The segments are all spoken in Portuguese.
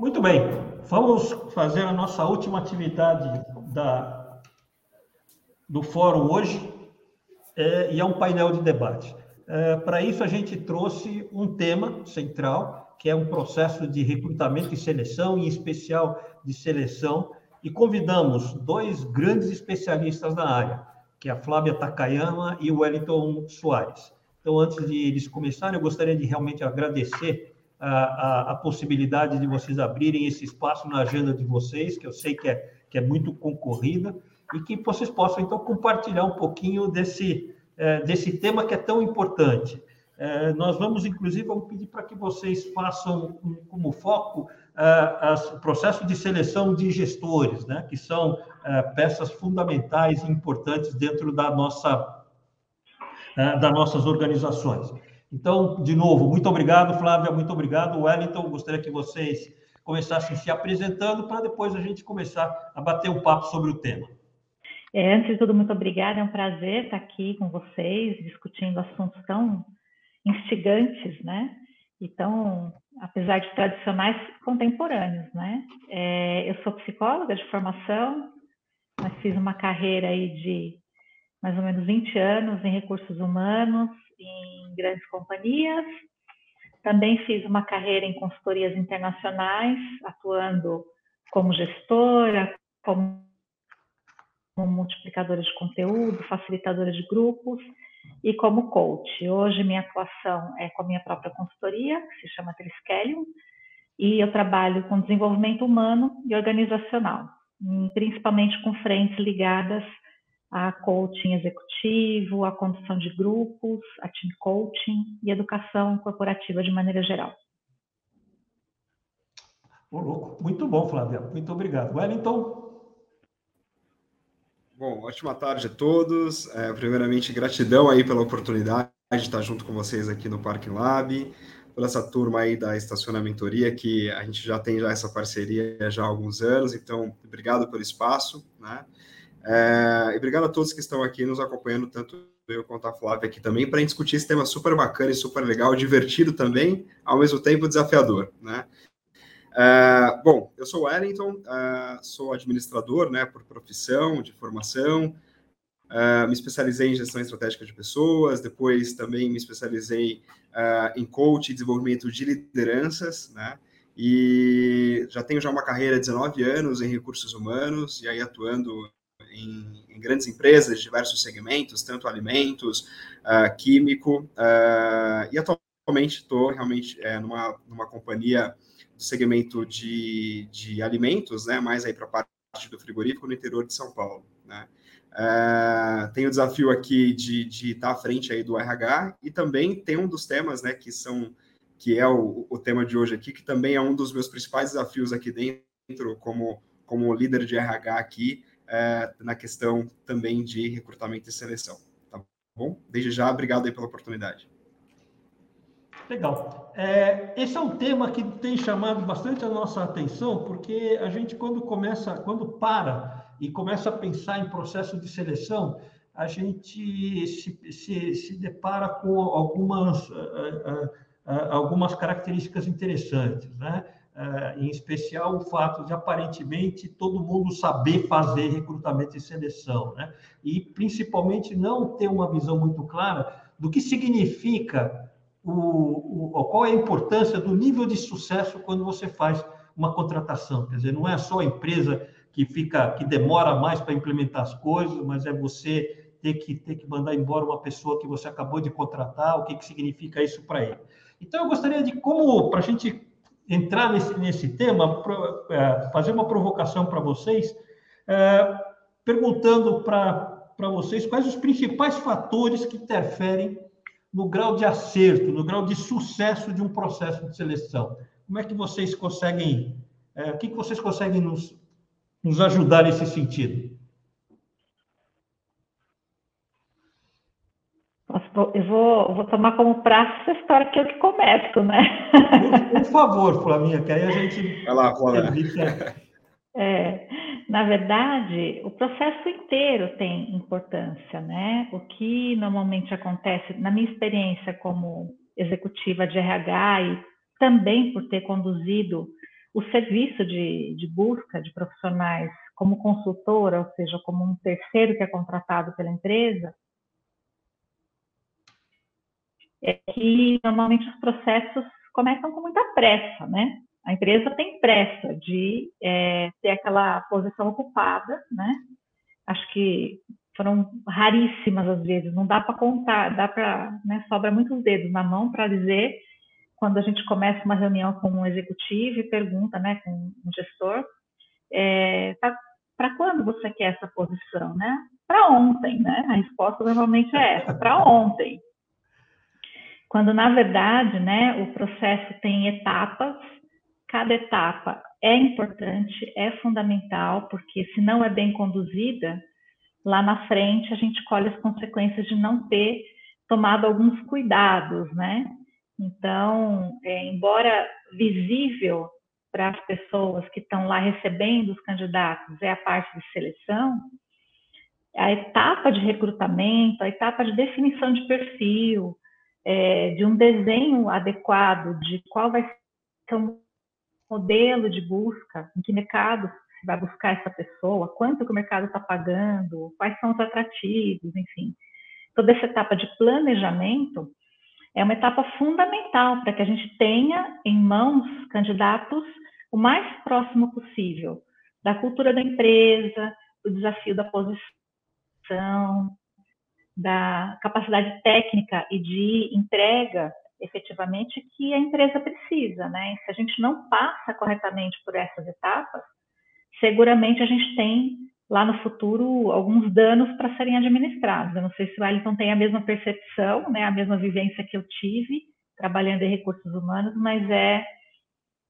Muito bem, vamos fazer a nossa última atividade da, do fórum hoje, é, e é um painel de debate. É, Para isso, a gente trouxe um tema central, que é um processo de recrutamento e seleção, em especial de seleção, e convidamos dois grandes especialistas da área, que é a Flávia Takayama e o Wellington Soares. Então, antes de eles começarem, eu gostaria de realmente agradecer a, a, a, possibilidade de vocês abrirem esse espaço na agenda de vocês, que eu sei que é, que é muito concorrida, e que vocês possam, então, compartilhar um pouquinho desse, é, desse tema que é tão importante. É, nós vamos, inclusive, vamos pedir para que vocês façam como foco é, o processo de seleção de gestores, né, que são é, peças fundamentais e importantes dentro da nossa, é, das nossas organizações. Então, de novo, muito obrigado, Flávia, muito obrigado, Wellington. Gostaria que vocês começassem se apresentando para depois a gente começar a bater um papo sobre o tema. É, antes de tudo, muito obrigada. É um prazer estar aqui com vocês, discutindo assuntos tão instigantes, né? E tão, apesar de tradicionais, contemporâneos, né? É, eu sou psicóloga de formação, mas fiz uma carreira aí de mais ou menos 20 anos em recursos humanos, em grandes companhias. Também fiz uma carreira em consultorias internacionais, atuando como gestora, como multiplicadora de conteúdo, facilitadora de grupos e como coach. Hoje minha atuação é com a minha própria consultoria, que se chama Triskelium, e eu trabalho com desenvolvimento humano e organizacional, principalmente com frentes ligadas a coaching executivo, a condução de grupos, a team coaching e educação corporativa de maneira geral. Muito bom, Flávia. Muito obrigado. Wellington? Bom, ótima tarde a todos. É, primeiramente, gratidão aí pela oportunidade de estar junto com vocês aqui no Parking Lab, por essa turma aí da Estacionamentoria, que a gente já tem já essa parceria já há alguns anos, então, obrigado pelo espaço, né? É, e obrigado a todos que estão aqui nos acompanhando, tanto eu quanto a Flávia aqui também, para discutir esse tema super bacana e super legal, divertido também, ao mesmo tempo desafiador, né? É, bom, eu sou o Wellington, é, sou administrador, né, por profissão, de formação, é, me especializei em gestão estratégica de pessoas, depois também me especializei em coaching e desenvolvimento de lideranças, né, e já tenho já uma carreira de 19 anos em recursos humanos, e aí atuando em, em, grandes empresas de diversos segmentos, tanto alimentos, uh, químico, uh, e atualmente estou realmente é, numa, numa companhia do segmento de, de alimentos, né, mais aí para a parte do frigorífico no interior de São Paulo, né. Uh, tem o desafio aqui de, de estar à frente aí do RH e também tem um dos temas, né, que são que é o, o tema de hoje aqui, que também é um dos meus principais desafios aqui dentro como como líder de RH aqui, é, na questão também de recrutamento e seleção. Tá bom? Desde já, obrigado aí pela oportunidade. Legal. É, esse é um tema que tem chamado bastante a nossa atenção, porque a gente, quando começa, quando para e começa a pensar em processo de seleção, a gente se, se, se depara com algumas, uh, uh, uh, algumas características interessantes, né? Uh, em especial o fato de aparentemente todo mundo saber fazer recrutamento e seleção, né? E principalmente não ter uma visão muito clara do que significa o, o, qual é a importância do nível de sucesso quando você faz uma contratação. Quer dizer, não é só a empresa que fica que demora mais para implementar as coisas, mas é você ter que ter que mandar embora uma pessoa que você acabou de contratar, o que, que significa isso para ele. Então eu gostaria de como para a gente entrar nesse, nesse tema, é, fazer uma provocação para vocês, é, perguntando para vocês quais os principais fatores que interferem no grau de acerto, no grau de sucesso de um processo de seleção. Como é que vocês conseguem, é, o que, que vocês conseguem nos, nos ajudar nesse sentido? Eu vou, vou tomar como praxe essa história que eu que começo, né? Por, por favor, Flaminha, que aí a gente. Vai lá, Flávia. É, na verdade, o processo inteiro tem importância, né? O que normalmente acontece, na minha experiência como executiva de RH e também por ter conduzido o serviço de, de busca de profissionais como consultora, ou seja, como um terceiro que é contratado pela empresa, é que normalmente os processos começam com muita pressa, né? A empresa tem pressa de é, ter aquela posição ocupada, né? Acho que foram raríssimas as vezes, não dá para contar, dá para, né, sobra muitos dedos na mão para dizer quando a gente começa uma reunião com um executivo e pergunta, né, com um gestor, é, para quando você quer essa posição, né? Para ontem, né? A resposta normalmente é essa, para ontem. Quando na verdade, né, o processo tem etapas, cada etapa é importante, é fundamental, porque se não é bem conduzida, lá na frente a gente colhe as consequências de não ter tomado alguns cuidados, né? Então, é, embora visível para as pessoas que estão lá recebendo os candidatos é a parte de seleção, a etapa de recrutamento, a etapa de definição de perfil, é, de um desenho adequado de qual vai ser o modelo de busca, em que mercado vai buscar essa pessoa, quanto que o mercado está pagando, quais são os atrativos, enfim. Toda essa etapa de planejamento é uma etapa fundamental para que a gente tenha em mãos candidatos o mais próximo possível da cultura da empresa, do desafio da posição, da capacidade técnica e de entrega efetivamente que a empresa precisa, né? Se a gente não passa corretamente por essas etapas, seguramente a gente tem lá no futuro alguns danos para serem administrados. Eu não sei se o Wellington tem a mesma percepção, né, a mesma vivência que eu tive trabalhando em recursos humanos, mas é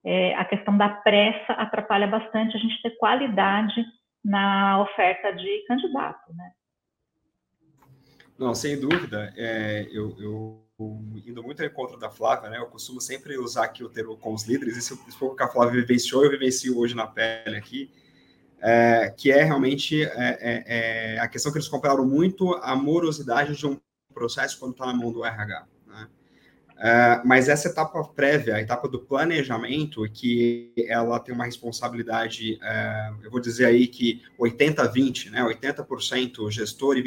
é, a questão da pressa atrapalha bastante a gente ter qualidade na oferta de candidato, né? Não, sem dúvida. É, eu, eu, indo muito ao encontro da Flávia, né? Eu costumo sempre usar aqui o termo com os líderes, isso, isso o que a Flávia vivenciou, eu vivencio hoje na pele aqui, é, que é realmente é, é, é a questão que eles compraram muito a morosidade de um processo quando está na mão do RH. Uh, mas essa etapa prévia, a etapa do planejamento, que ela tem uma responsabilidade, uh, eu vou dizer aí que 80-20, né, 80% gestor e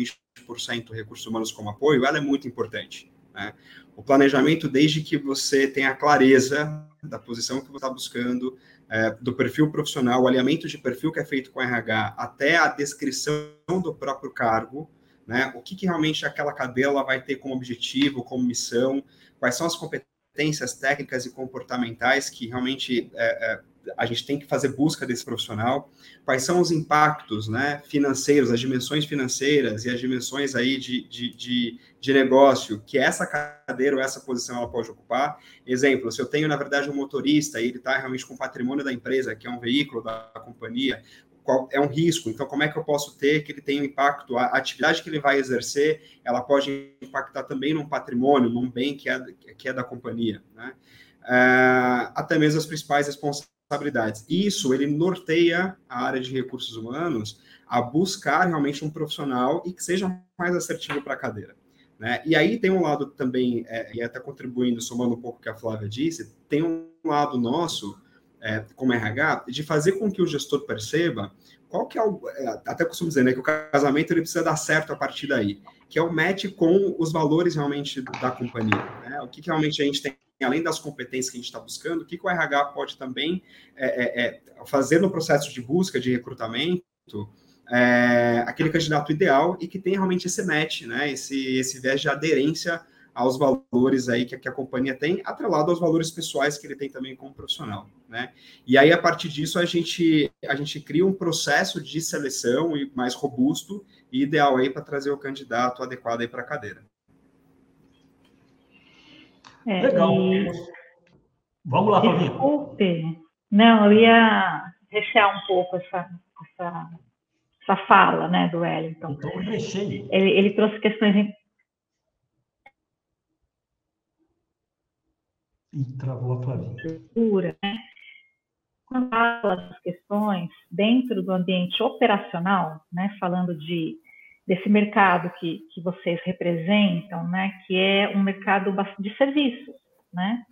20% recursos humanos como apoio, ela é muito importante. Né? O planejamento, desde que você tenha a clareza da posição que você está buscando, uh, do perfil profissional, o alinhamento de perfil que é feito com RH, até a descrição do próprio cargo, né? o que, que realmente aquela cadeira vai ter como objetivo, como missão, quais são as competências técnicas e comportamentais que realmente é, é, a gente tem que fazer busca desse profissional, quais são os impactos né, financeiros, as dimensões financeiras e as dimensões aí de, de, de, de negócio que essa cadeira ou essa posição ela pode ocupar. Exemplo, se eu tenho, na verdade, um motorista e ele está realmente com patrimônio da empresa, que é um veículo da companhia, qual é um risco. Então, como é que eu posso ter que ele tenha um impacto? A atividade que ele vai exercer, ela pode impactar também num patrimônio, num bem que é, que é da companhia, né? Uh, até mesmo as principais responsabilidades. Isso, ele norteia a área de recursos humanos a buscar realmente um profissional e que seja mais assertivo para a cadeira. Né? E aí tem um lado também, é, e até contribuindo, somando um pouco o que a Flávia disse, tem um lado nosso é, como RH, de fazer com que o gestor perceba qual que é o. É, até costumo dizer, né, que o casamento ele precisa dar certo a partir daí, que é o match com os valores realmente da companhia. Né? O que, que realmente a gente tem, além das competências que a gente está buscando, o que, que o RH pode também é, é, é, fazer no processo de busca, de recrutamento, é, aquele candidato ideal e que tem realmente esse match, né? esse, esse viés de aderência aos valores aí que, que, a companhia tem, atrelado aos valores pessoais que ele tem também como profissional, né? E aí, a partir disso, a gente, a gente cria um processo de seleção mais robusto e ideal aí para trazer o candidato adequado aí para a cadeira. É, Legal. E... Vamos lá, Flavinha. Desculpe. Não, eu ia rechear um pouco essa, essa, essa fala né, do Wellington. Então, Ele, ele trouxe questões E travou a Flavinha. Né? Quando fala das questões dentro do ambiente operacional, né, falando de desse mercado que, que vocês representam, né, que é um mercado de serviços, né?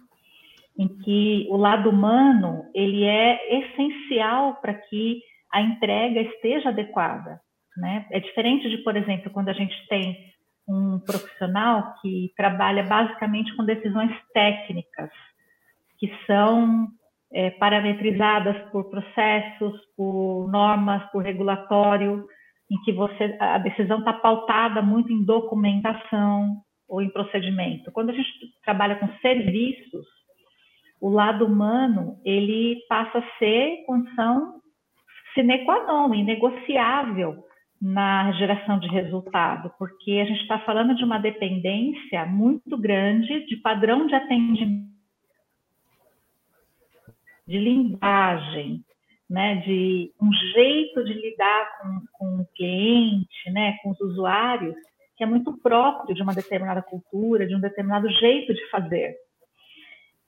em que o lado humano ele é essencial para que a entrega esteja adequada. Né? É diferente de, por exemplo, quando a gente tem um profissional que trabalha basicamente com decisões técnicas, que são é, parametrizadas por processos, por normas, por regulatório, em que você a decisão está pautada muito em documentação ou em procedimento. Quando a gente trabalha com serviços, o lado humano ele passa a ser condição sine qua non, inegociável na geração de resultado, porque a gente está falando de uma dependência muito grande de padrão de atendimento, de linguagem, né, de um jeito de lidar com, com o cliente, né, com os usuários, que é muito próprio de uma determinada cultura, de um determinado jeito de fazer.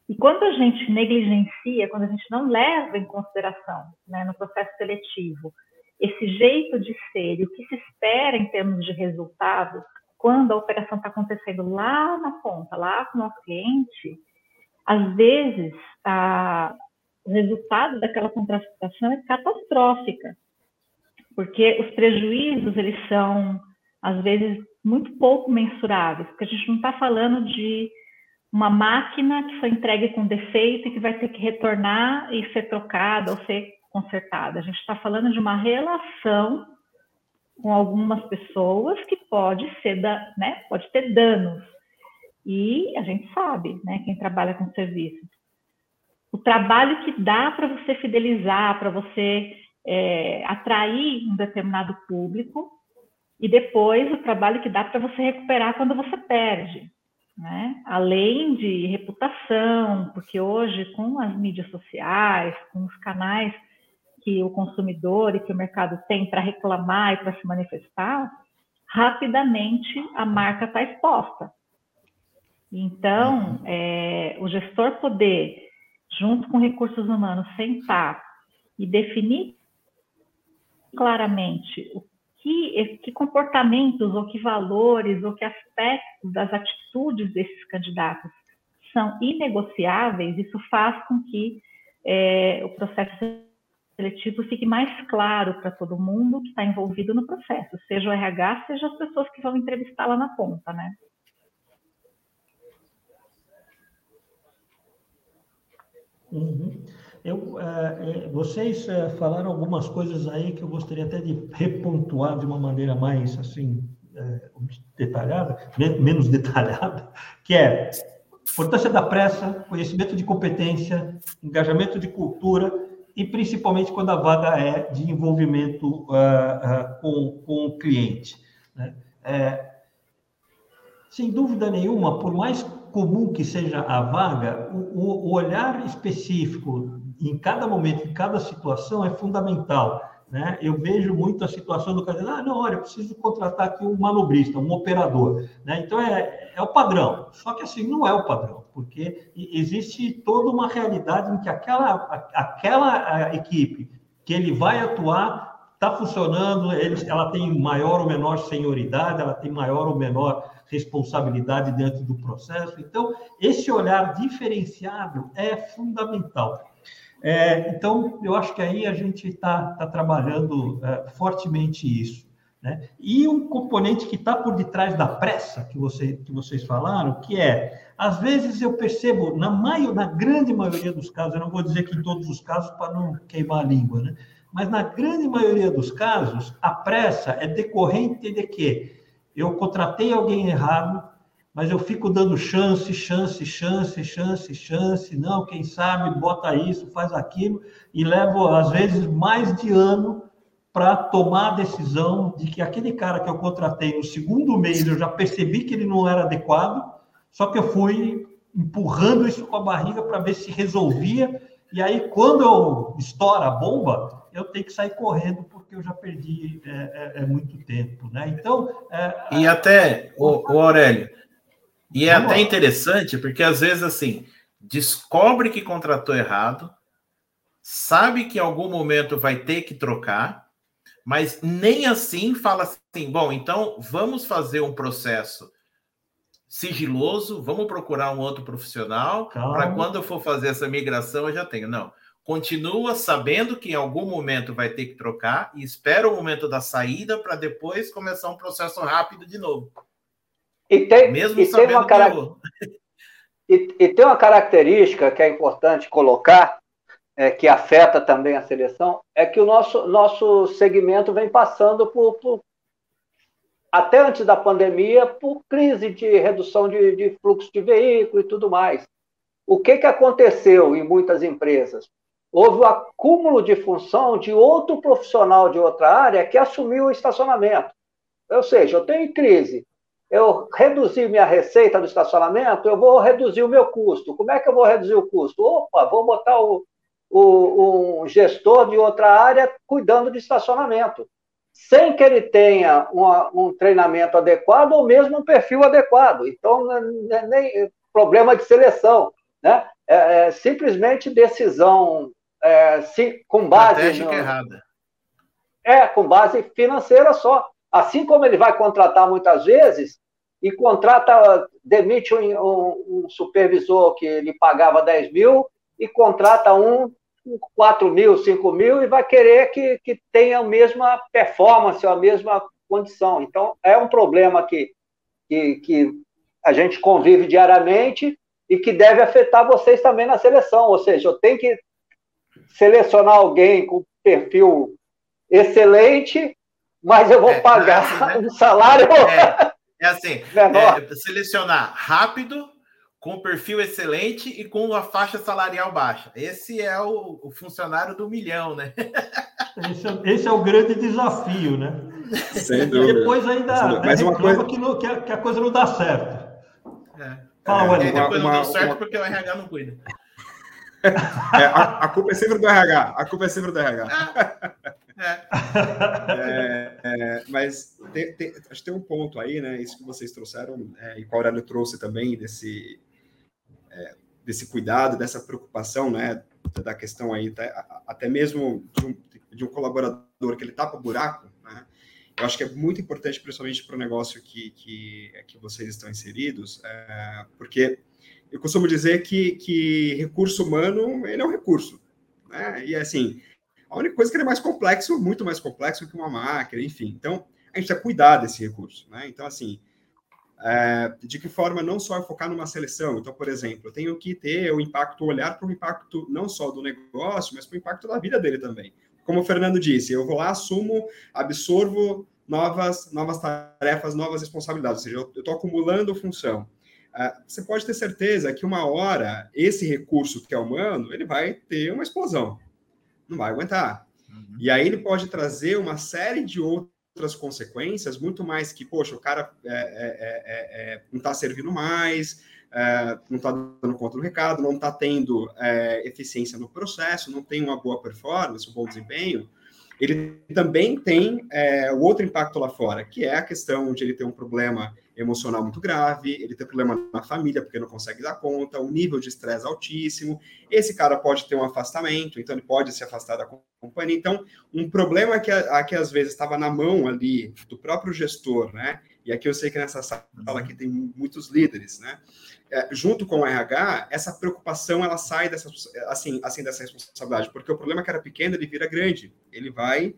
E quando a gente negligencia, quando a gente não leva em consideração né, no processo seletivo esse jeito de ser e o que se espera em termos de resultado, quando a operação está acontecendo lá na ponta, lá com o cliente, às vezes a, o resultado daquela contratação é catastrófica, porque os prejuízos eles são às vezes muito pouco mensuráveis, porque a gente não está falando de uma máquina que foi entregue com defeito e que vai ter que retornar e ser trocada ou ser consertada. A gente está falando de uma relação com algumas pessoas que pode ser da, né, pode ter danos. E a gente sabe, né, quem trabalha com serviços, o trabalho que dá para você fidelizar, para você é, atrair um determinado público, e depois o trabalho que dá para você recuperar quando você perde. Né? Além de reputação, porque hoje, com as mídias sociais, com os canais que o consumidor e que o mercado tem para reclamar e para se manifestar, rapidamente a marca está exposta. Então, é, o gestor poder, junto com recursos humanos, sentar e definir claramente o que, que comportamentos, ou que valores, ou que aspectos das atitudes desses candidatos são inegociáveis, isso faz com que é, o processo seletivo fique mais claro para todo mundo que está envolvido no processo, seja o RH, seja as pessoas que vão entrevistar lá na ponta, né? Uhum. Eu, é, vocês é, falaram algumas coisas aí que eu gostaria até de repontuar de uma maneira mais assim detalhada, menos detalhada, que é importância da pressa, conhecimento de competência, engajamento de cultura e principalmente quando a vaga é de envolvimento uh, uh, com, com o cliente. Né? É, sem dúvida nenhuma, por mais comum que seja a vaga, o, o, olhar específico em cada momento, em cada situação é fundamental. Né? Eu vejo muito a situação do cara, ah, não, olha, eu preciso contratar aqui um manobrista, um operador. Né? Então, é, é o padrão. Só que, assim, não é o padrão, porque existe toda uma realidade em que aquela, aquela equipe que ele vai atuar está funcionando, ele, ela tem maior ou menor senioridade, ela tem maior ou menor responsabilidade dentro do processo. Então, esse olhar diferenciado é fundamental. É, então, eu acho que aí a gente está tá trabalhando é, fortemente isso. Né? E um componente que está por detrás da pressa que, você, que vocês falaram, que é, às vezes eu percebo, na, maior, na grande maioria dos casos, eu não vou dizer que em todos os casos para não queimar a língua, né? mas na grande maioria dos casos, a pressa é decorrente de que eu contratei alguém errado, mas eu fico dando chance, chance, chance, chance, chance, não, quem sabe bota isso, faz aquilo, e levo, às vezes, mais de ano para tomar a decisão de que aquele cara que eu contratei no segundo mês eu já percebi que ele não era adequado, só que eu fui empurrando isso com a barriga para ver se resolvia, e aí quando eu estoura a bomba, eu tenho que sair correndo porque eu já perdi é, é, é muito tempo, né? Então... É, e até, o, o Aurélio, e é até interessante, porque às vezes, assim, descobre que contratou errado, sabe que em algum momento vai ter que trocar, mas nem assim fala assim, bom, então vamos fazer um processo sigiloso, vamos procurar um outro profissional para quando eu for fazer essa migração eu já tenho. Não, continua sabendo que em algum momento vai ter que trocar e espera o momento da saída para depois começar um processo rápido de novo. E tem, Mesmo e tem uma cara... e, e, tem uma característica que é importante colocar, é, que afeta também a seleção, é que o nosso, nosso segmento vem passando por, por até antes da pandemia, por crise de redução de, de fluxo de veículo e tudo mais. O que, que aconteceu em muitas empresas? Houve o acúmulo de função de outro profissional de outra área que assumiu o estacionamento. Ou seja, eu tenho crise, eu reduzi minha receita do estacionamento, eu vou reduzir o meu custo. Como é que eu vou reduzir o custo? Opa, vou botar o, o, um gestor de outra área cuidando de estacionamento sem que ele tenha uma, um treinamento adequado ou mesmo um perfil adequado. Então, não é nem problema de seleção, né? É, é simplesmente decisão é, se, com base no, errada. É, com base financeira só. Assim como ele vai contratar muitas vezes e contrata, demite um, um, um supervisor que ele pagava 10 mil e contrata um 4 mil, 5 mil e vai querer que, que tenha a mesma performance, a mesma condição. Então, é um problema que, que, que a gente convive diariamente e que deve afetar vocês também na seleção. Ou seja, eu tenho que selecionar alguém com perfil excelente, mas eu vou é, pagar é assim, né? um salário. É, é assim: é, selecionar rápido, com perfil excelente e com a faixa salarial baixa. Esse é o, o funcionário do milhão, né? Esse é, esse é, o grande desafio, né? Sem dúvida. E depois ainda Mas uma coisa... que, não, que, a, que, a, coisa não dá certo. É. Fala, é, depois uma, não deu certo uma... porque o RH não cuida. É, a, a, culpa é sempre do RH. A culpa é sempre do RH. É. é, é, mas tem, tem, acho que tem um ponto aí, né? Isso que vocês trouxeram é, e que o Aurélio trouxe também desse é, desse cuidado, dessa preocupação, né, da questão aí, até mesmo de um, de um colaborador que ele tapa o buraco, né, eu acho que é muito importante, principalmente para o negócio que, que, que vocês estão inseridos, é, porque eu costumo dizer que, que recurso humano, ele é um recurso, né, e assim, a única coisa é que ele é mais complexo, muito mais complexo que uma máquina, enfim, então, a gente precisa cuidar desse recurso, né, então, assim, é, de que forma não só focar numa seleção. Então, por exemplo, eu tenho que ter o impacto, olhar para o impacto não só do negócio, mas para o impacto da vida dele também. Como o Fernando disse, eu vou lá, assumo, absorvo novas, novas tarefas, novas responsabilidades, ou seja, eu estou acumulando função. É, você pode ter certeza que uma hora esse recurso que é humano, ele vai ter uma explosão. Não vai aguentar. Uhum. E aí ele pode trazer uma série de outras consequências, muito mais que, poxa, o cara é, é, é, é não está servindo mais, é, não está dando conta do recado, não está tendo é, eficiência no processo, não tem uma boa performance, um bom desempenho, ele também tem o outro impacto lá fora, que é a questão de ele ter um problema emocional muito grave, ele tem problema na família porque não consegue dar conta, um nível de estresse altíssimo. Esse cara pode ter um afastamento, então ele pode se afastar da companhia. Então, um problema que, que às vezes estava na mão ali do próprio gestor, né? E aqui eu sei que nessa sala aqui tem muitos líderes, né? É, junto com o RH, essa preocupação ela sai dessa assim, assim dessa responsabilidade, porque o problema que era pequeno ele vira grande, ele vai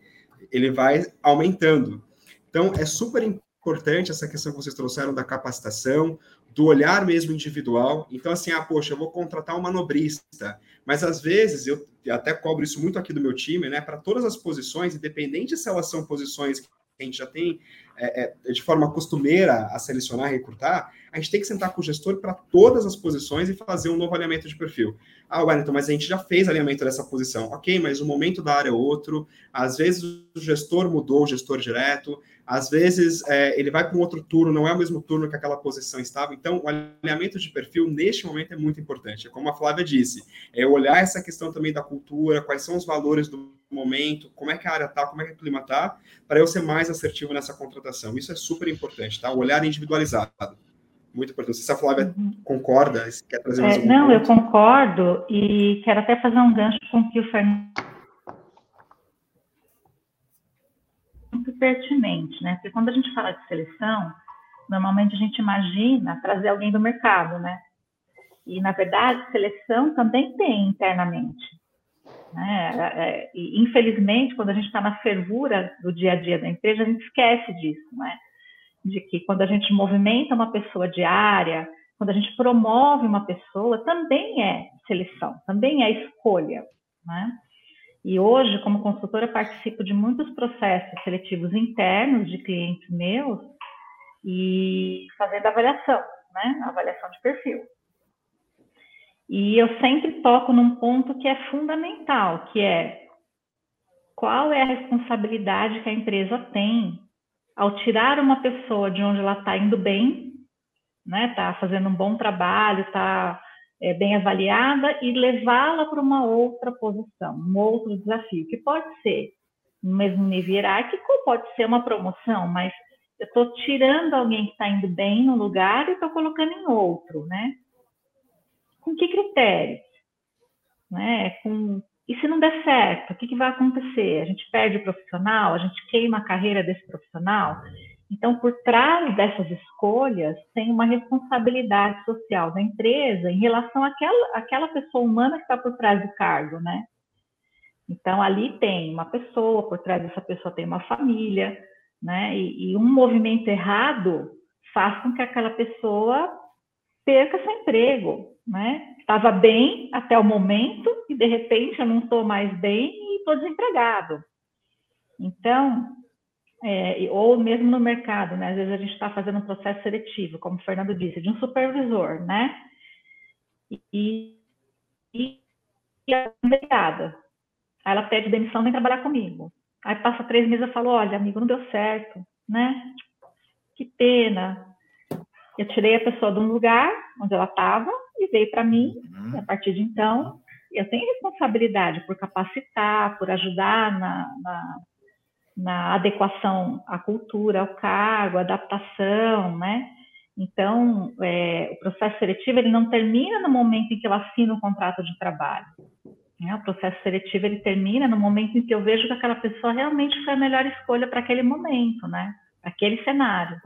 ele vai aumentando. Então é super importante essa questão que vocês trouxeram da capacitação, do olhar mesmo individual. Então, assim, ah, poxa, eu vou contratar um manobrista, mas às vezes eu até cobro isso muito aqui do meu time, né? Para todas as posições, independente se elas são posições que a gente já tem é, é, de forma costumeira a selecionar, recrutar, a gente tem que sentar com o gestor para todas as posições e fazer um novo alinhamento de perfil. Ah, Wellington, mas a gente já fez alinhamento dessa posição. Ok, mas o momento da área é outro. Às vezes o gestor mudou, o gestor direto. Às vezes é, ele vai para um outro turno, não é o mesmo turno que aquela posição estava. Então, o alinhamento de perfil neste momento é muito importante. É como a Flávia disse, é olhar essa questão também da cultura, quais são os valores do momento, como é que a área está, como é que o clima está, para eu ser mais assertivo nessa contratação. Isso é super importante, tá? O olhar individualizado. Muito importante. Se a Flávia uhum. concorda, quer trazer mais é, Não, ponto. eu concordo e quero até fazer um gancho com o que o Fernando muito pertinente, né? Porque quando a gente fala de seleção, normalmente a gente imagina trazer alguém do mercado, né? E, na verdade, seleção também tem internamente. Né? É, é, e, infelizmente, quando a gente está na fervura do dia a dia da empresa, a gente esquece disso, né? De que quando a gente movimenta uma pessoa diária, quando a gente promove uma pessoa, também é seleção, também é escolha, né? E hoje, como consultora, participo de muitos processos seletivos internos de clientes meus e fazendo avaliação, né? Avaliação de perfil. E eu sempre toco num ponto que é fundamental, que é qual é a responsabilidade que a empresa tem ao tirar uma pessoa de onde ela está indo bem, né? Está fazendo um bom trabalho, está é, bem avaliada e levá-la para uma outra posição, um outro desafio, que pode ser no mesmo nível hierárquico, pode ser uma promoção, mas eu estou tirando alguém que está indo bem no lugar e estou colocando em outro, né? Com que critérios? Né? Com... E se não der certo, o que, que vai acontecer? A gente perde o profissional, a gente queima a carreira desse profissional. Então, por trás dessas escolhas, tem uma responsabilidade social da empresa em relação àquela, àquela pessoa humana que está por trás do cargo, né? Então, ali tem uma pessoa, por trás dessa pessoa tem uma família, né? E, e um movimento errado faz com que aquela pessoa perca seu emprego, né? Estava bem até o momento e de repente eu não estou mais bem e estou desempregado. Então, é, ou mesmo no mercado, né? Às vezes a gente está fazendo um processo seletivo, como o Fernando disse, de um supervisor, né? E, e, e a empregada. Aí ela pede demissão, vem trabalhar comigo. Aí passa três meses e fala, olha, amigo, não deu certo, né? Que pena. Eu tirei a pessoa de um lugar onde ela estava e veio para mim. Uhum. A partir de então, eu tenho responsabilidade por capacitar, por ajudar na, na, na adequação à cultura, ao cargo, adaptação, né? Então, é, o processo seletivo ele não termina no momento em que eu assino o contrato de trabalho. Né? O processo seletivo ele termina no momento em que eu vejo que aquela pessoa realmente foi a melhor escolha para aquele momento, né? Aquele cenário.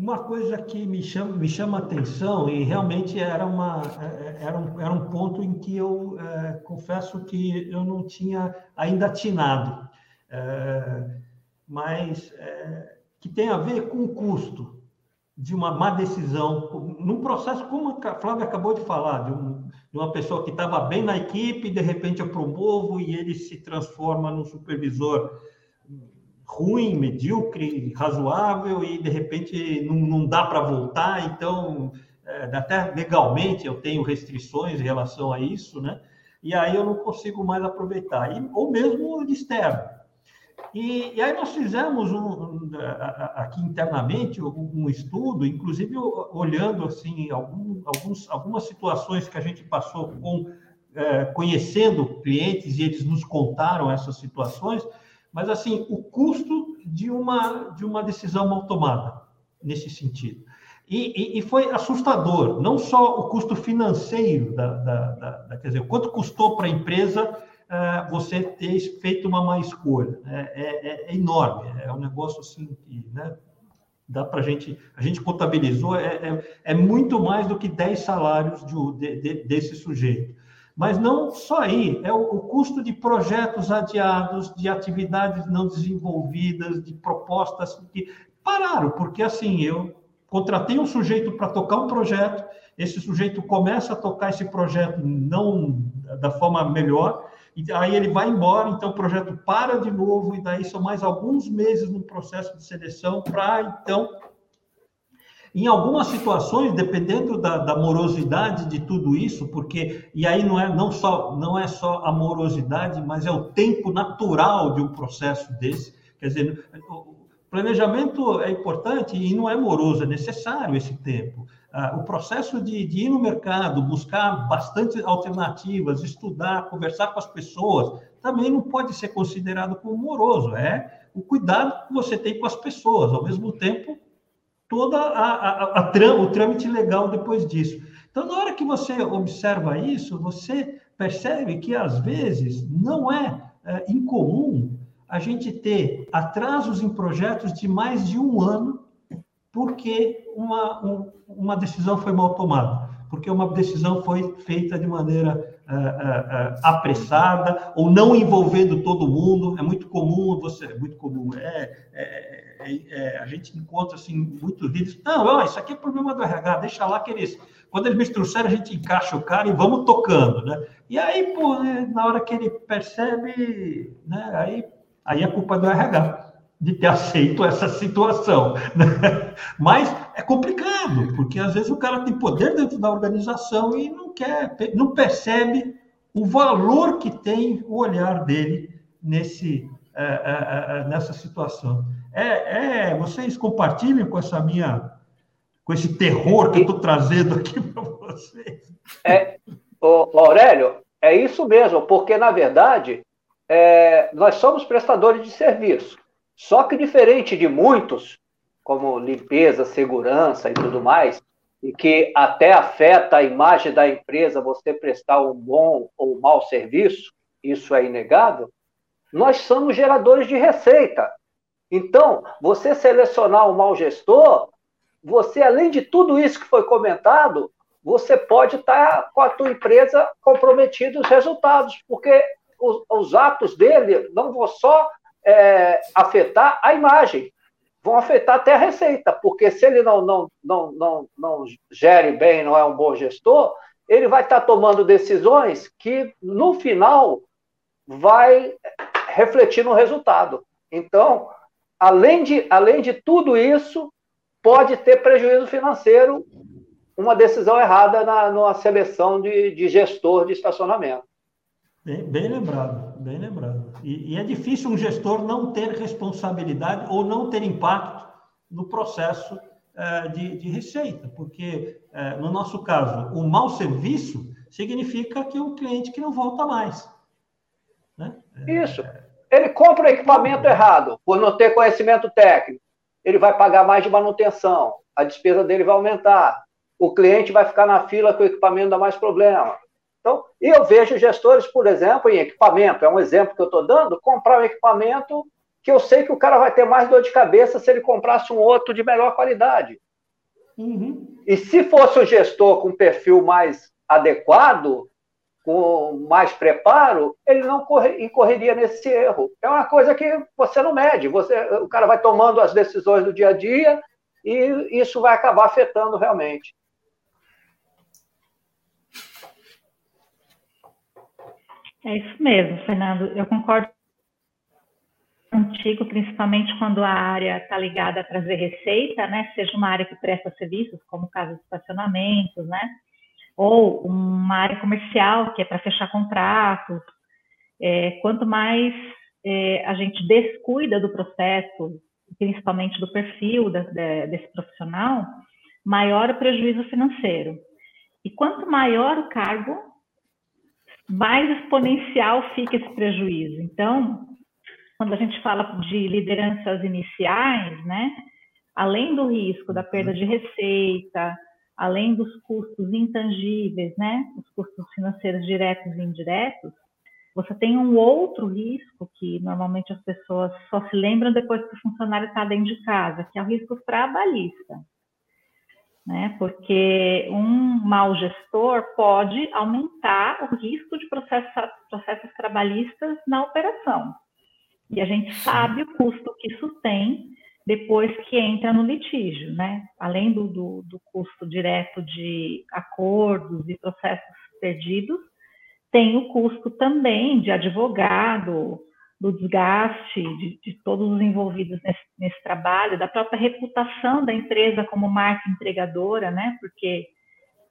Uma coisa que me chama, me chama atenção, e realmente era, uma, é, era, um, era um ponto em que eu é, confesso que eu não tinha ainda atinado, é, mas é, que tem a ver com o custo de uma má decisão, num processo como a Flávia acabou de falar, de, um, de uma pessoa que estava bem na equipe, de repente eu promovo e ele se transforma num supervisor ruim, medíocre, razoável e de repente não, não dá para voltar, então é, até legalmente eu tenho restrições em relação a isso, né? E aí eu não consigo mais aproveitar, e, ou mesmo externo. E, e, aí nós fizemos um, aqui internamente um, estudo, inclusive olhando assim algum, alguns, algumas situações que a gente passou com é, conhecendo clientes e eles nos contaram essas situações mas assim o custo de uma de uma decisão mal tomada nesse sentido e, e, e foi assustador não só o custo financeiro da, da, da, quer dizer quanto custou para a empresa uh, você ter feito uma má escolha né? é, é, é, enorme é um negócio assim que né, dá para a gente a gente contabilizou é, é, é, muito mais do que 10 salários de, de, desse sujeito mas não só aí, é o, custo de projetos adiados, de atividades não desenvolvidas, de propostas que pararam, porque assim, eu contratei um sujeito para tocar um projeto, esse sujeito começa a tocar esse projeto não da forma melhor, e aí ele vai embora, então o projeto para de novo, e daí são mais alguns meses no processo de seleção para então em algumas situações, dependendo da, da, morosidade de tudo isso, porque e aí não é não só não é só a morosidade, mas é o tempo natural de um processo desse. Quer dizer, o planejamento é importante e não é moroso, é necessário esse tempo. Ah, o processo de, de ir no mercado, buscar bastante alternativas, estudar, conversar com as pessoas, também não pode ser considerado como moroso. É o cuidado que você tem com as pessoas, ao mesmo tempo toda a, a, a tram, o trâmite legal depois disso. Então, na hora que você observa isso, você percebe que às vezes não é, é incomum a gente ter atrasos em projetos de mais de um ano porque uma, um, uma decisão foi mal tomada, porque uma decisão foi feita de maneira uh, uh, uh, apressada ou não envolvendo todo mundo. É muito comum, você é muito comum. É, é, é, é a gente encontra assim muitos vídeos. Não, ó, isso aqui é problema do RH. Deixa lá que eles, quando eles me trouxeram, a gente encaixa o cara e vamos tocando, né? E aí, pô, né, na hora que ele percebe, né? Aí, aí a culpa é do RH de ter aceito essa situação. Né? Mas é complicado, porque às vezes o cara tem poder dentro da organização e não quer, não percebe o valor que tem o olhar dele nesse, nessa situação. É, é, vocês compartilham com essa minha, com esse terror que eu estou trazendo aqui para vocês. É, Aurélio, é isso mesmo, porque na verdade é, nós somos prestadores de serviço. Só que diferente de muitos, como limpeza, segurança e tudo mais, e que até afeta a imagem da empresa você prestar um bom ou mau serviço, isso é inegável, nós somos geradores de receita. Então, você selecionar um mau gestor, você, além de tudo isso que foi comentado, você pode estar com a tua empresa comprometido os resultados, porque os, os atos dele não vão só é, afetar a imagem, vão afetar até a receita, porque se ele não, não, não, não, não gere bem, não é um bom gestor, ele vai estar tomando decisões que, no final, vai refletir no resultado. Então, além de, além de tudo isso, pode ter prejuízo financeiro uma decisão errada na, na seleção de, de gestor de estacionamento. Bem, bem lembrado, bem lembrado. E, e, é difícil um gestor não ter responsabilidade ou não ter impacto no processo é, de, de, receita, porque, é, no nosso caso, o mau serviço significa que o cliente que não volta mais. Isso. Ele compra o equipamento errado, por não ter conhecimento técnico. Ele vai pagar mais de manutenção, a despesa dele vai aumentar. O cliente vai ficar na fila que o equipamento dá mais problema então, e eu vejo gestores, por exemplo, em equipamento, é um exemplo que eu estou dando, comprar um equipamento que eu sei que o cara vai ter mais dor de cabeça se ele comprasse um outro de melhor qualidade. Uhum. E se fosse o gestor com perfil mais adequado, com mais preparo, ele não corre, incorreria nesse erro. É uma coisa que você não mede. Você, o cara vai tomando as decisões do dia a dia e isso vai acabar afetando realmente. É isso mesmo, Fernando. Eu concordo contigo, principalmente quando a área está ligada a trazer receita, né? Seja uma área que presta serviços, como o caso de estacionamentos, né? Ou uma área comercial, que é para fechar contratos. É, quanto mais é, a gente descuida do processo, principalmente do perfil da, de, desse profissional, maior o prejuízo financeiro. E quanto maior o cargo, mais exponencial fica esse prejuízo. Então, quando a gente fala de lideranças iniciais, né, além do risco da perda de receita, além dos custos intangíveis, né, os custos financeiros diretos e indiretos, você tem um outro risco que normalmente as pessoas só se lembram depois que o funcionário está dentro de casa, que é o risco trabalhista né? Porque um mau gestor pode aumentar o risco de processos, processos trabalhistas na operação. E a gente sabe o custo que isso tem depois que entra no litígio, né? Além do, do, do custo direto de acordos e processos perdidos, tem o custo também de advogado, do desgaste de, de todos os envolvidos nesse, nesse, trabalho, da própria reputação da empresa como marca entregadora, né? Porque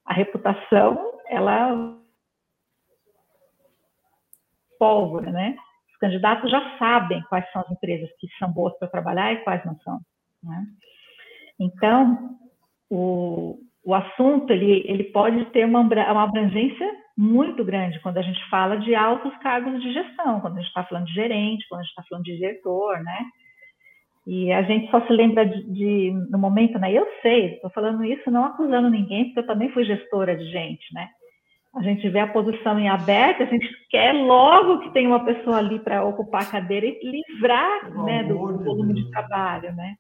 a reputação, ela pólvora, né? Os candidatos já sabem quais são as empresas que são boas para trabalhar e quais não são. Né? Então, o, o assunto ele, ele pode ter uma, uma abrangência muito grande quando a gente fala de altos cargos de gestão, quando a gente está falando de gerente, quando a gente está falando de diretor, né? E a gente só se lembra de, de no momento, né? Eu sei, estou falando isso não acusando ninguém, porque eu também fui gestora de gente, né? A gente vê a posição em aberto, a gente quer logo que tenha uma pessoa ali para ocupar a cadeira e livrar né, do volume de trabalho, né?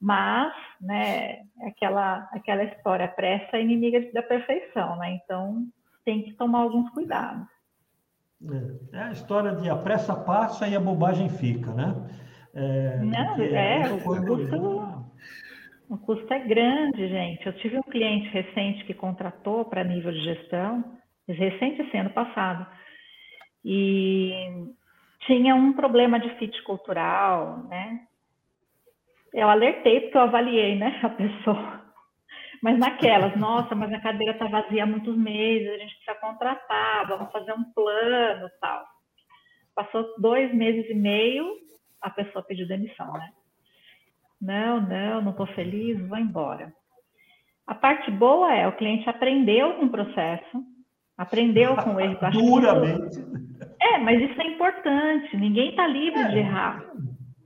Mas, né, aquela, aquela história, pressa é inimiga da perfeição, né? Então, tem que tomar alguns cuidados. É, é a história de a pressa passa e a bobagem fica, né? É, Não, é, o custo, o custo é grande, gente. Eu tive um cliente recente que contratou para nível de gestão, recente assim, ano passado, e tinha um problema de fit cultural, né? Eu alertei porque eu avaliei, né, a pessoa. Mas naquelas, nossa, mas a cadeira está vazia há muitos meses, a gente precisa contratar, vamos fazer um plano tal. Passou dois meses e meio, a pessoa pediu demissão, né? Não, não, não estou feliz, vou embora. A parte boa é o cliente aprendeu com o processo, aprendeu com o erro. Duramente. É, mas isso é importante. Ninguém está livre é. de errar.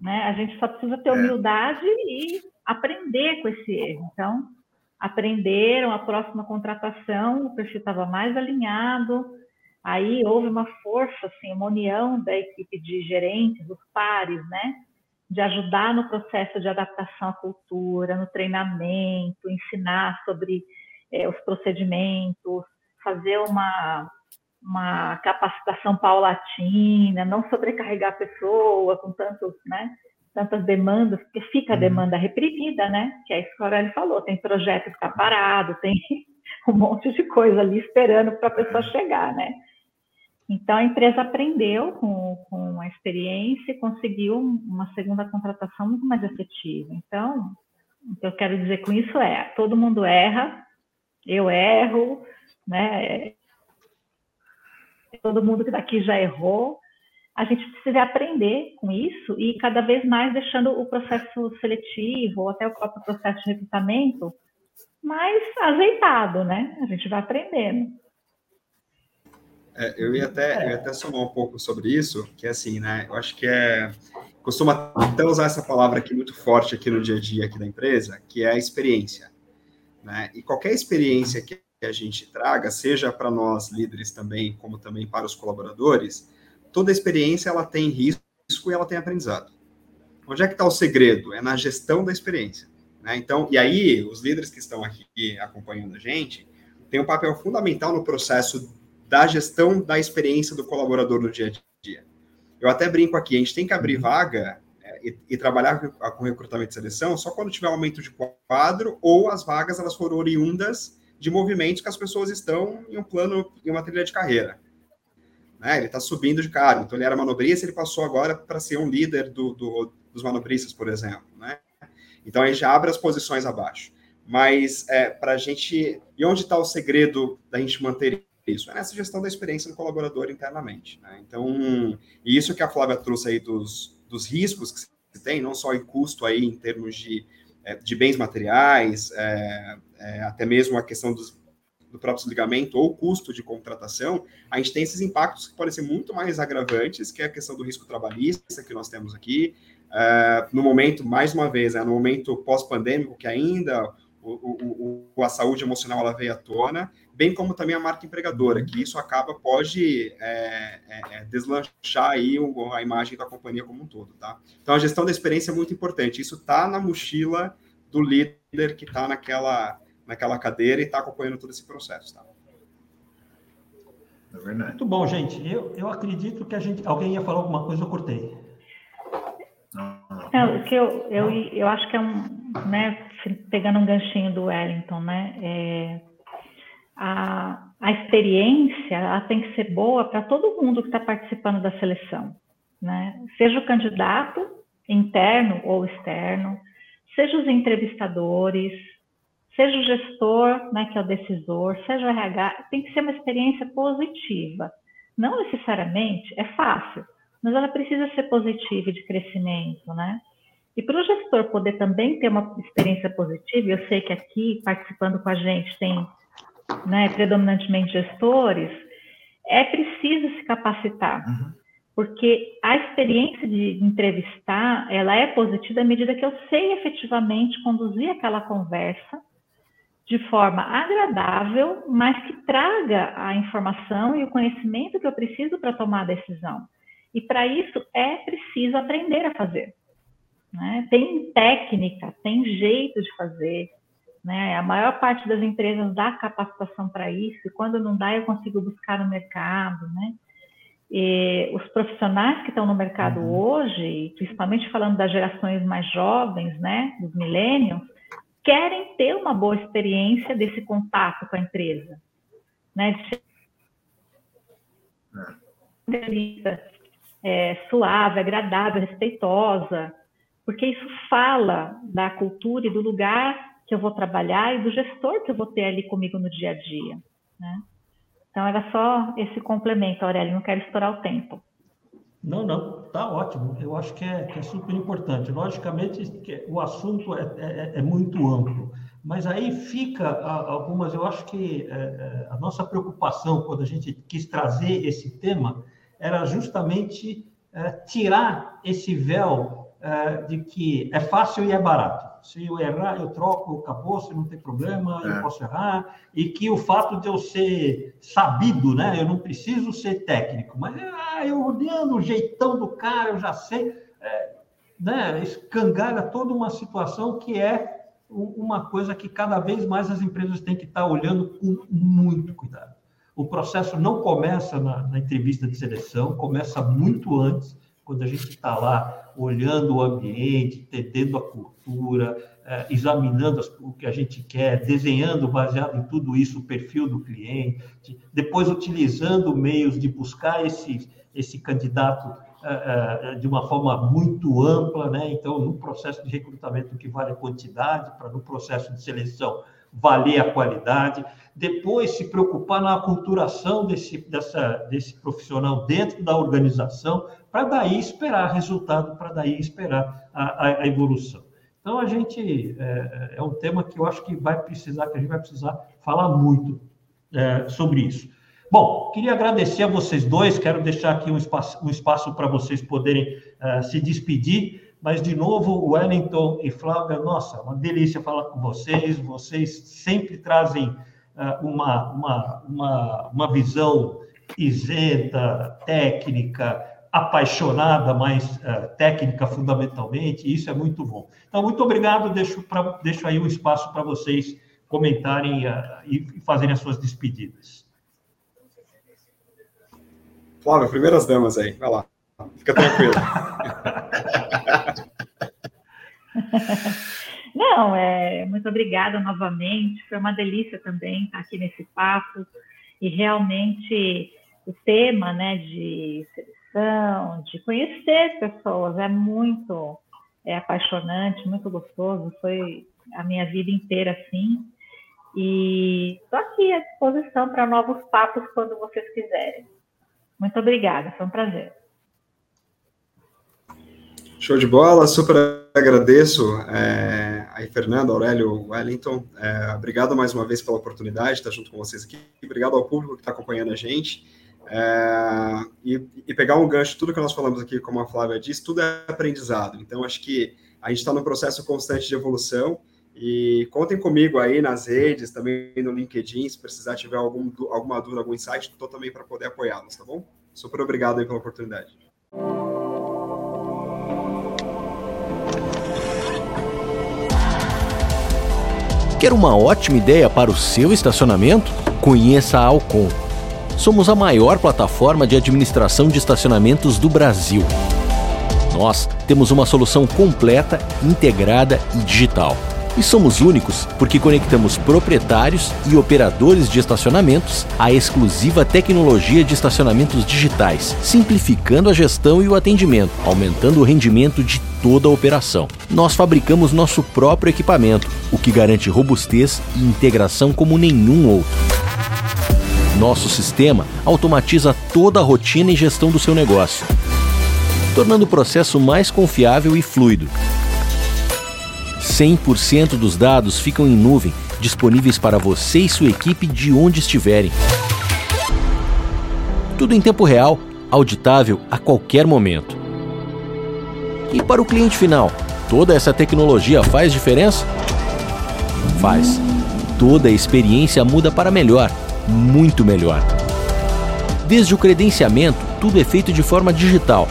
Né? A gente só precisa ter é. humildade e aprender com esse erro. Então, aprenderam a próxima contratação, o perfil estava mais alinhado, aí houve uma força, assim, uma união da equipe de gerentes, os pares, né, de ajudar no processo de adaptação à cultura, no treinamento, ensinar sobre é, os procedimentos, fazer uma, uma capacitação paulatina, não sobrecarregar a pessoa com tantos, né, tantas demandas, porque fica a uhum. demanda reprimida, né? Que é isso que a Aurélio falou, tem projeto que está parado, tem um monte de coisa ali esperando para a pessoa chegar, né? Então, a empresa aprendeu com, com a experiência e conseguiu uma segunda contratação muito mais efetiva. Então, o que eu quero dizer com isso é, todo mundo erra, eu erro, né? Todo mundo que daqui já errou, a gente precisa aprender com isso e cada vez mais deixando o processo seletivo ou até o próprio processo de recrutamento mais azeitado, né? A gente vai aprendendo. É, eu, ia até, eu ia até somar um pouco sobre isso, que é assim, né? Eu acho que é. Costuma até usar essa palavra aqui muito forte aqui no dia a dia aqui da empresa, que é a experiência. Né? E qualquer experiência que a gente traga, seja para nós líderes também, como também para os colaboradores, toda experiência ela tem risco e ela tem aprendizado. Onde é que está o segredo? É na gestão da experiência. Né? Então, e aí, os líderes que estão aqui acompanhando a gente têm um papel fundamental no processo da gestão da experiência do colaborador no dia a dia. Eu até brinco aqui, a gente tem que abrir uhum. vaga é, e, e, trabalhar com, com recrutamento e seleção só quando tiver aumento de quadro ou as vagas elas foram oriundas de movimentos que as pessoas estão em um plano, em uma trilha de carreira né? Ele está subindo de cargo. Então, ele era manobrista, ele passou agora para ser um líder do, do, dos manobristas, por exemplo, né? Então, aí já abre as posições abaixo. Mas, é, para a gente... E onde está o segredo da gente manter isso? É nessa gestão da experiência do colaborador internamente. Né? Então, isso que a Flávia trouxe aí dos, dos riscos que se tem, não só em custo aí, em termos de, é, de bens materiais, é, é, até mesmo a questão dos do próprio desligamento ou custo de contratação, a gente tem esses impactos que podem ser muito mais agravantes, que é a questão do risco trabalhista que nós temos aqui. Uh, no momento, mais uma vez, é no momento pós-pandêmico, que ainda o, o, o, a saúde emocional ela veio à tona, bem como também a marca empregadora, que isso acaba, pode é, é, é deslanchar aí a imagem da companhia como um todo, tá? Então, a gestão da experiência é muito importante. Isso está na mochila do líder que está naquela naquela cadeira e está acompanhando todo esse processo. Tá? É verdade. Muito bom, gente. Eu, eu acredito que a gente. Alguém ia falar alguma coisa, eu cortei. Não, que eu, eu, eu acho que é um, né, pegando um ganchinho do Wellington, né, é, a, a experiência ela tem que ser boa para todo mundo que está participando da seleção, né, seja o candidato interno ou externo, seja os entrevistadores, seja o gestor, né, que é o decisor, seja o RH, tem que ser uma experiência positiva. Não necessariamente é fácil, mas ela precisa ser positiva e de crescimento, né? E para o gestor poder também ter uma experiência positiva, eu sei que aqui participando com a gente tem né, predominantemente gestores, é preciso se capacitar. Uhum. Porque a experiência de entrevistar, ela é positiva à medida que eu sei efetivamente conduzir aquela conversa de forma agradável, mas que traga a informação e o conhecimento que eu preciso para tomar a decisão. E para isso é preciso aprender a fazer. Né? Tem técnica, tem jeito de fazer. Né? A maior parte das empresas dá capacitação para isso, e quando não dá, eu consigo buscar no mercado. Né? E os profissionais que estão no mercado uhum. hoje, principalmente falando das gerações mais jovens, né, dos millennials, querem ter uma boa experiência desse contato com a empresa, né, de é. é, suave, agradável, respeitosa, porque isso fala da cultura e do lugar que eu vou trabalhar e do gestor que eu vou ter ali comigo no dia a dia, né? Então, era só esse complemento, Aurélio, não quero estourar o tempo. Não, não, tá ótimo. Eu acho que é, que é super importante. Logicamente, o assunto é, é, é, muito amplo, mas aí fica algumas. Eu acho que é, é, a nossa preocupação quando a gente quis trazer esse tema era justamente é, tirar esse véu de que é fácil e é barato se eu errar, eu troco, acabou, se não tem problema, é. eu posso errar. E que o fato de eu ser sabido, né? Eu não preciso ser técnico, mas ah, eu olhando o jeitão do cara, eu já sei. É, né? Escangalha toda uma situação que é uma coisa que cada vez mais as empresas têm que estar olhando com muito cuidado. O processo não começa na, na entrevista de seleção, começa muito antes quando a gente está lá olhando o ambiente, entendendo a cultura, eh, examinando o que a gente quer, desenhando baseado em tudo isso o perfil do cliente, depois utilizando meios de buscar esse, esse candidato eh, eh, de uma forma muito ampla, né? Então, no processo de recrutamento, que vale a quantidade, para no processo de seleção valer a qualidade, depois se preocupar na aculturação desse, dessa, desse profissional dentro da organização, para daí esperar resultado, para daí esperar a, a, a, evolução. Então, a gente, é, é, um tema que eu acho que vai precisar, que a gente vai precisar falar muito é, sobre isso. Bom, queria agradecer a vocês dois, quero deixar aqui um espaço, um espaço para vocês poderem uh, se despedir. Mas, de novo, Wellington e Flávia, nossa, uma delícia falar com vocês. Vocês sempre trazem uh, uma, uma, uma, uma visão isenta, técnica, apaixonada, mas uh, técnica fundamentalmente, e isso é muito bom. Então, muito obrigado. Deixo, pra, deixo aí um espaço para vocês comentarem uh, e fazerem as suas despedidas. Flávia, primeiras damas aí, vai lá. Fica tranquilo. Não, é, muito obrigada novamente. Foi uma delícia também estar aqui nesse papo. E realmente o tema né, de seleção, de conhecer pessoas, é muito é apaixonante, muito gostoso. Foi a minha vida inteira assim. E estou aqui à disposição para novos papos quando vocês quiserem. Muito obrigada, foi um prazer. Show de bola, super agradeço é, aí, Fernando, Aurélio, Wellington. É, obrigado mais uma vez pela oportunidade de estar junto com vocês aqui. Obrigado ao público que está acompanhando a gente. É, e, e, pegar um gancho, tudo que nós falamos aqui, como a Flávia disse, tudo é aprendizado. Então, acho que a gente está num processo constante de evolução. E contem comigo aí nas redes, também no LinkedIn, se precisar tiver algum, alguma dúvida, algum insight, estou também para poder apoiá-los, tá bom? Super obrigado aí pela oportunidade. Quer uma ótima ideia para o seu estacionamento? Conheça a Alcon. Somos a maior plataforma de administração de estacionamentos do Brasil. Nós temos uma solução completa, integrada e digital e somos únicos porque conectamos proprietários e operadores de estacionamentos à exclusiva tecnologia de estacionamentos digitais, simplificando a gestão e o atendimento, aumentando o rendimento de toda a operação. Nós fabricamos nosso próprio equipamento, o que garante robustez e integração como nenhum outro. Nosso sistema automatiza toda a rotina e gestão do seu negócio, tornando o processo mais confiável e fluido 100% dos dados ficam em nuvem, disponíveis para você e sua equipe de onde estiverem. Tudo em tempo real, auditável a qualquer momento. E para o cliente final, toda essa tecnologia faz diferença? Faz toda a experiência muda para melhor, muito melhor. Desde o credenciamento, tudo é feito de forma digital.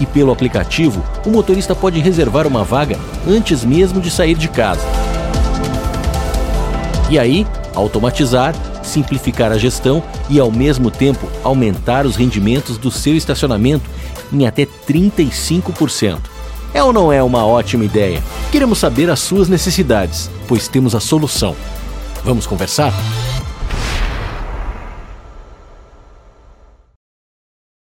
E pelo aplicativo, o motorista pode reservar uma vaga antes mesmo de sair de casa. E aí, automatizar, simplificar a gestão e, ao mesmo tempo, aumentar os rendimentos do seu estacionamento em até 35%. É ou não é uma ótima ideia? Queremos saber as suas necessidades, pois temos a solução. Vamos conversar?